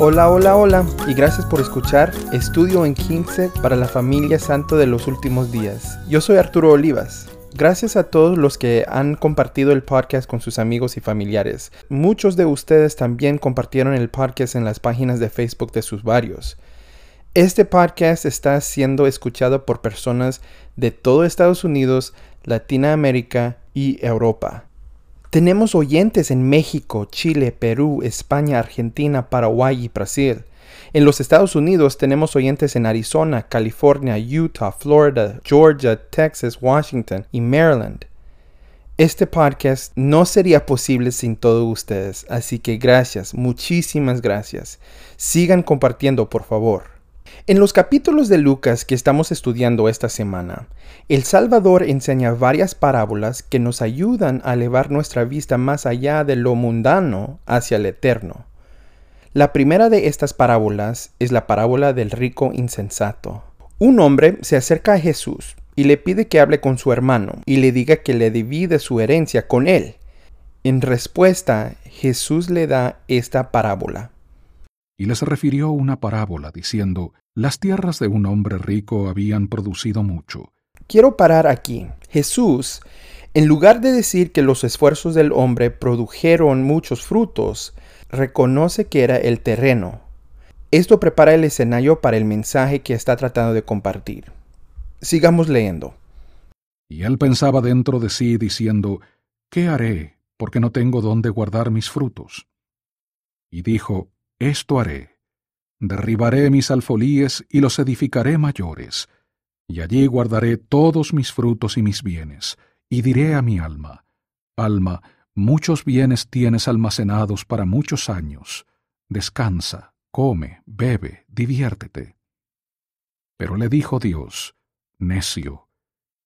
Hola, hola, hola y gracias por escuchar Estudio en 15 para la familia santo de los últimos días. Yo soy Arturo Olivas. Gracias a todos los que han compartido el podcast con sus amigos y familiares. Muchos de ustedes también compartieron el podcast en las páginas de Facebook de sus varios. Este podcast está siendo escuchado por personas de todo Estados Unidos, Latinoamérica y Europa. Tenemos oyentes en México, Chile, Perú, España, Argentina, Paraguay y Brasil. En los Estados Unidos tenemos oyentes en Arizona, California, Utah, Florida, Georgia, Texas, Washington y Maryland. Este podcast no sería posible sin todos ustedes, así que gracias, muchísimas gracias. Sigan compartiendo, por favor. En los capítulos de Lucas que estamos estudiando esta semana, el Salvador enseña varias parábolas que nos ayudan a elevar nuestra vista más allá de lo mundano hacia el eterno. La primera de estas parábolas es la parábola del rico insensato. Un hombre se acerca a Jesús y le pide que hable con su hermano y le diga que le divide su herencia con él. En respuesta, Jesús le da esta parábola. Y les refirió una parábola diciendo, las tierras de un hombre rico habían producido mucho. Quiero parar aquí. Jesús, en lugar de decir que los esfuerzos del hombre produjeron muchos frutos, reconoce que era el terreno. Esto prepara el escenario para el mensaje que está tratando de compartir. Sigamos leyendo. Y él pensaba dentro de sí diciendo, ¿qué haré? Porque no tengo dónde guardar mis frutos. Y dijo, Esto haré Derribaré mis alfolíes y los edificaré mayores, y allí guardaré todos mis frutos y mis bienes, y diré a mi alma, Alma, muchos bienes tienes almacenados para muchos años, descansa, come, bebe, diviértete. Pero le dijo Dios, Necio,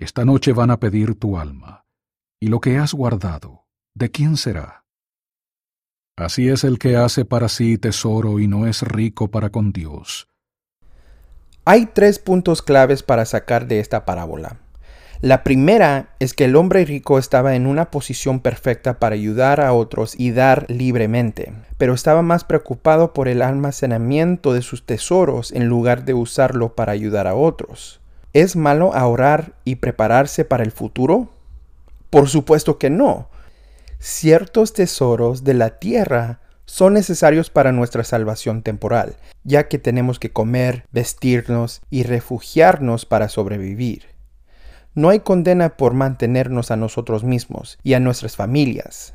esta noche van a pedir tu alma, y lo que has guardado, ¿de quién será? Así es el que hace para sí tesoro y no es rico para con Dios. Hay tres puntos claves para sacar de esta parábola. La primera es que el hombre rico estaba en una posición perfecta para ayudar a otros y dar libremente, pero estaba más preocupado por el almacenamiento de sus tesoros en lugar de usarlo para ayudar a otros. ¿Es malo ahorrar y prepararse para el futuro? Por supuesto que no ciertos tesoros de la tierra son necesarios para nuestra salvación temporal, ya que tenemos que comer, vestirnos y refugiarnos para sobrevivir. No hay condena por mantenernos a nosotros mismos y a nuestras familias.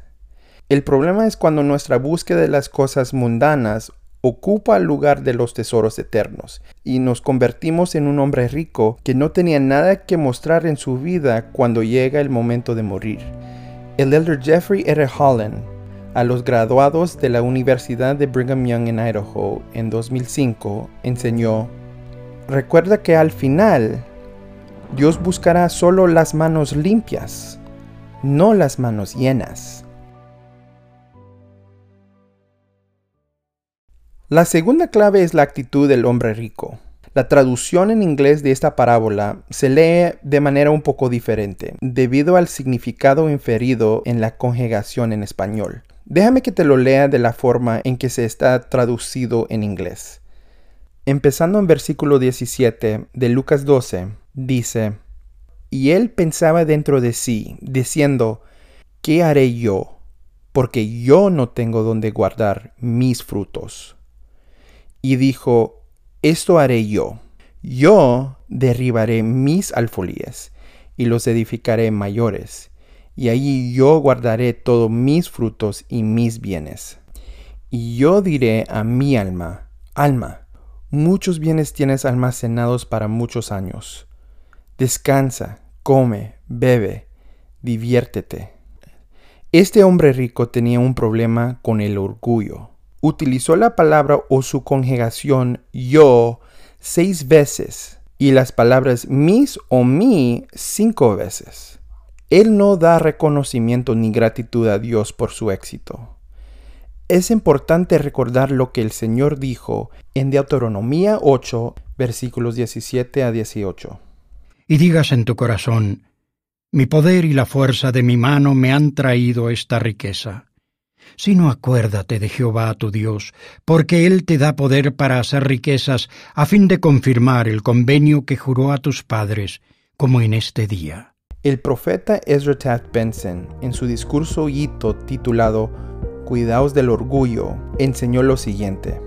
El problema es cuando nuestra búsqueda de las cosas mundanas ocupa el lugar de los tesoros eternos y nos convertimos en un hombre rico que no tenía nada que mostrar en su vida cuando llega el momento de morir. El elder Jeffrey R. Holland, a los graduados de la Universidad de Brigham Young en Idaho en 2005, enseñó, recuerda que al final Dios buscará solo las manos limpias, no las manos llenas. La segunda clave es la actitud del hombre rico. La traducción en inglés de esta parábola se lee de manera un poco diferente, debido al significado inferido en la conjugación en español. Déjame que te lo lea de la forma en que se está traducido en inglés. Empezando en versículo 17 de Lucas 12, dice, Y él pensaba dentro de sí, diciendo, ¿qué haré yo? Porque yo no tengo donde guardar mis frutos. Y dijo, esto haré yo. Yo derribaré mis alfolíes y los edificaré mayores, y allí yo guardaré todos mis frutos y mis bienes. Y yo diré a mi alma, alma, muchos bienes tienes almacenados para muchos años. Descansa, come, bebe, diviértete. Este hombre rico tenía un problema con el orgullo utilizó la palabra o su conjugación yo seis veces y las palabras mis o mi cinco veces. Él no da reconocimiento ni gratitud a Dios por su éxito. Es importante recordar lo que el Señor dijo en Deuteronomía 8, versículos 17 a 18. Y digas en tu corazón, mi poder y la fuerza de mi mano me han traído esta riqueza sino acuérdate de Jehová tu Dios, porque Él te da poder para hacer riquezas, a fin de confirmar el convenio que juró a tus padres, como en este día. El profeta Ezra Taft Benson, en su discurso hito titulado Cuidaos del orgullo, enseñó lo siguiente.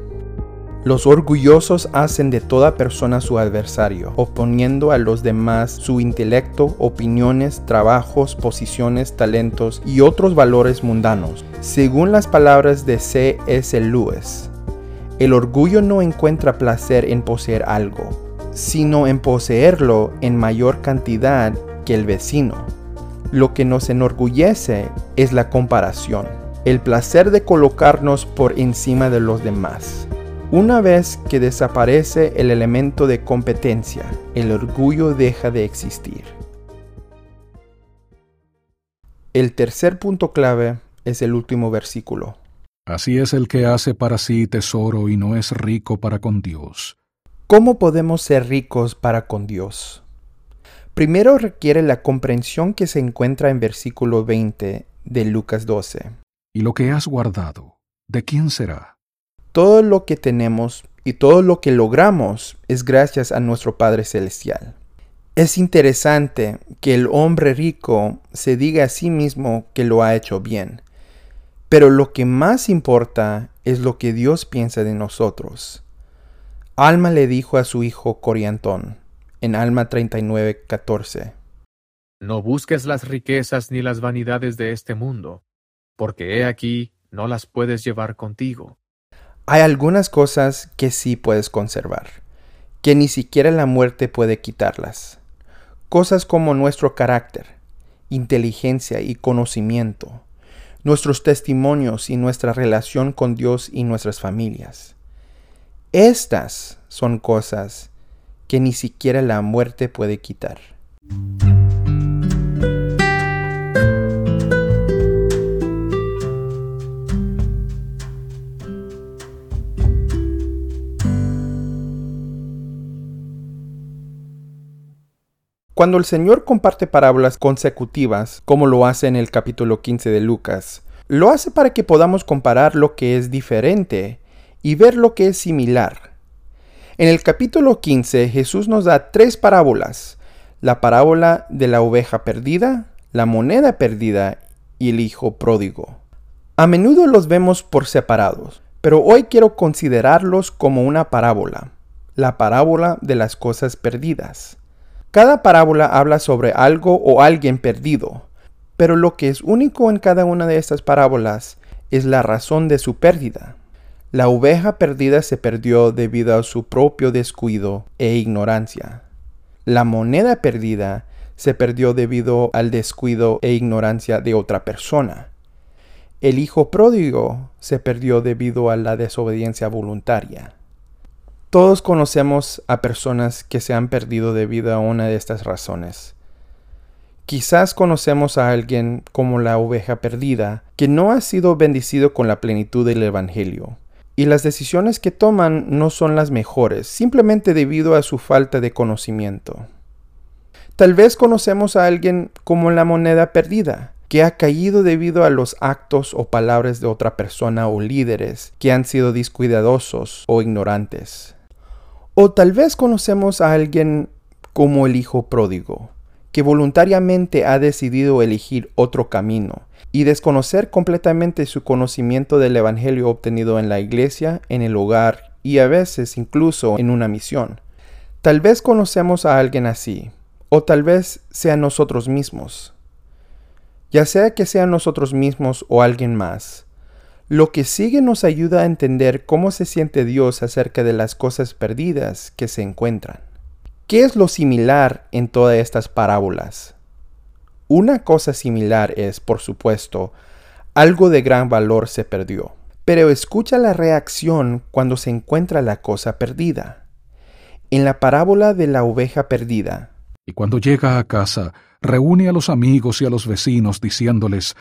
Los orgullosos hacen de toda persona su adversario, oponiendo a los demás su intelecto, opiniones, trabajos, posiciones, talentos y otros valores mundanos. Según las palabras de C. S. Lewis, el orgullo no encuentra placer en poseer algo, sino en poseerlo en mayor cantidad que el vecino. Lo que nos enorgullece es la comparación, el placer de colocarnos por encima de los demás. Una vez que desaparece el elemento de competencia, el orgullo deja de existir. El tercer punto clave es el último versículo. Así es el que hace para sí tesoro y no es rico para con Dios. ¿Cómo podemos ser ricos para con Dios? Primero requiere la comprensión que se encuentra en versículo 20 de Lucas 12. Y lo que has guardado, ¿de quién será? Todo lo que tenemos y todo lo que logramos es gracias a nuestro Padre Celestial. Es interesante que el hombre rico se diga a sí mismo que lo ha hecho bien, pero lo que más importa es lo que Dios piensa de nosotros. Alma le dijo a su hijo Coriantón en Alma 39:14. No busques las riquezas ni las vanidades de este mundo, porque he aquí no las puedes llevar contigo. Hay algunas cosas que sí puedes conservar, que ni siquiera la muerte puede quitarlas. Cosas como nuestro carácter, inteligencia y conocimiento, nuestros testimonios y nuestra relación con Dios y nuestras familias. Estas son cosas que ni siquiera la muerte puede quitar. Cuando el Señor comparte parábolas consecutivas, como lo hace en el capítulo 15 de Lucas, lo hace para que podamos comparar lo que es diferente y ver lo que es similar. En el capítulo 15 Jesús nos da tres parábolas, la parábola de la oveja perdida, la moneda perdida y el hijo pródigo. A menudo los vemos por separados, pero hoy quiero considerarlos como una parábola, la parábola de las cosas perdidas. Cada parábola habla sobre algo o alguien perdido, pero lo que es único en cada una de estas parábolas es la razón de su pérdida. La oveja perdida se perdió debido a su propio descuido e ignorancia. La moneda perdida se perdió debido al descuido e ignorancia de otra persona. El hijo pródigo se perdió debido a la desobediencia voluntaria. Todos conocemos a personas que se han perdido debido a una de estas razones. Quizás conocemos a alguien como la oveja perdida, que no ha sido bendecido con la plenitud del Evangelio, y las decisiones que toman no son las mejores, simplemente debido a su falta de conocimiento. Tal vez conocemos a alguien como la moneda perdida, que ha caído debido a los actos o palabras de otra persona o líderes que han sido descuidadosos o ignorantes. O tal vez conocemos a alguien como el hijo pródigo, que voluntariamente ha decidido elegir otro camino y desconocer completamente su conocimiento del Evangelio obtenido en la iglesia, en el hogar y a veces incluso en una misión. Tal vez conocemos a alguien así, o tal vez sea nosotros mismos. Ya sea que sea nosotros mismos o alguien más, lo que sigue nos ayuda a entender cómo se siente Dios acerca de las cosas perdidas que se encuentran. ¿Qué es lo similar en todas estas parábolas? Una cosa similar es, por supuesto, algo de gran valor se perdió. Pero escucha la reacción cuando se encuentra la cosa perdida. En la parábola de la oveja perdida. Y cuando llega a casa, reúne a los amigos y a los vecinos diciéndoles,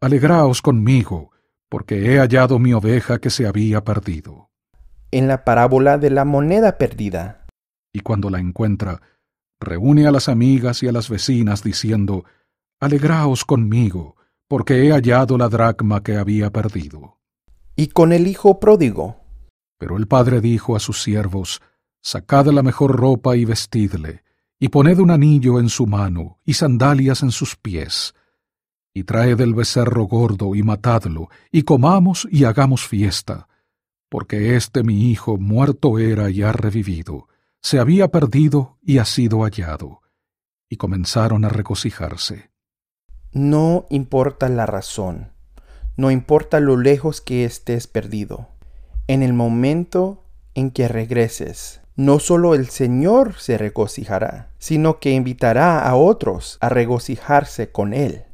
Alegraos conmigo, porque he hallado mi oveja que se había perdido. En la parábola de la moneda perdida. Y cuando la encuentra, reúne a las amigas y a las vecinas diciendo, Alegraos conmigo, porque he hallado la dracma que había perdido. Y con el hijo pródigo. Pero el padre dijo a sus siervos, Sacad la mejor ropa y vestidle, y poned un anillo en su mano y sandalias en sus pies, y traed el becerro gordo y matadlo, y comamos y hagamos fiesta, porque este mi hijo muerto era y ha revivido, se había perdido y ha sido hallado. Y comenzaron a regocijarse. No importa la razón, no importa lo lejos que estés perdido. En el momento en que regreses, no solo el Señor se regocijará, sino que invitará a otros a regocijarse con Él.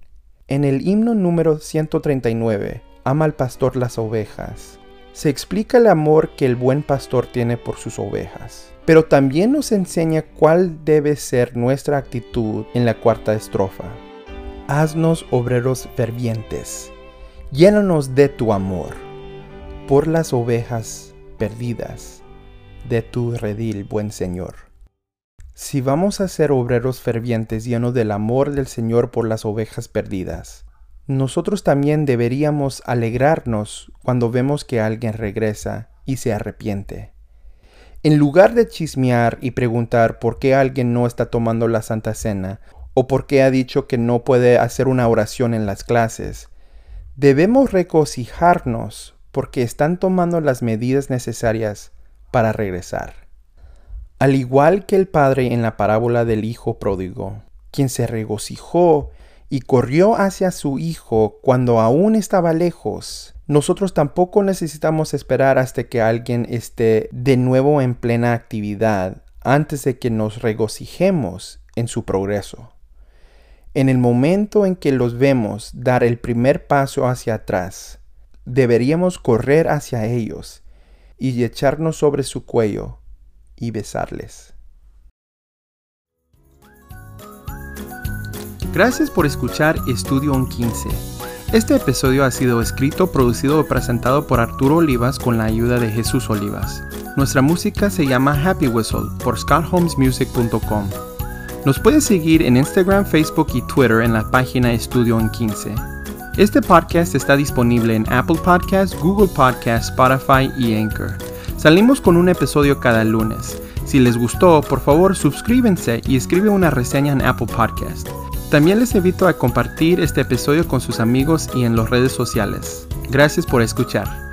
En el himno número 139, Ama al pastor las ovejas, se explica el amor que el buen pastor tiene por sus ovejas, pero también nos enseña cuál debe ser nuestra actitud en la cuarta estrofa. Haznos obreros fervientes, llénanos de tu amor, por las ovejas perdidas de tu redil, buen Señor. Si vamos a ser obreros fervientes llenos del amor del Señor por las ovejas perdidas, nosotros también deberíamos alegrarnos cuando vemos que alguien regresa y se arrepiente. En lugar de chismear y preguntar por qué alguien no está tomando la Santa Cena o por qué ha dicho que no puede hacer una oración en las clases, debemos regocijarnos porque están tomando las medidas necesarias para regresar. Al igual que el padre en la parábola del hijo pródigo, quien se regocijó y corrió hacia su hijo cuando aún estaba lejos, nosotros tampoco necesitamos esperar hasta que alguien esté de nuevo en plena actividad antes de que nos regocijemos en su progreso. En el momento en que los vemos dar el primer paso hacia atrás, deberíamos correr hacia ellos y echarnos sobre su cuello y besarles. Gracias por escuchar Estudio 15. Este episodio ha sido escrito, producido y presentado por Arturo Olivas con la ayuda de Jesús Olivas. Nuestra música se llama Happy Whistle por scarholmesmusic.com. Nos puedes seguir en Instagram, Facebook y Twitter en la página Estudio 15. Este podcast está disponible en Apple Podcasts, Google Podcasts, Spotify y Anchor. Salimos con un episodio cada lunes. Si les gustó, por favor suscríbense y escribe una reseña en Apple Podcast. También les invito a compartir este episodio con sus amigos y en las redes sociales. Gracias por escuchar.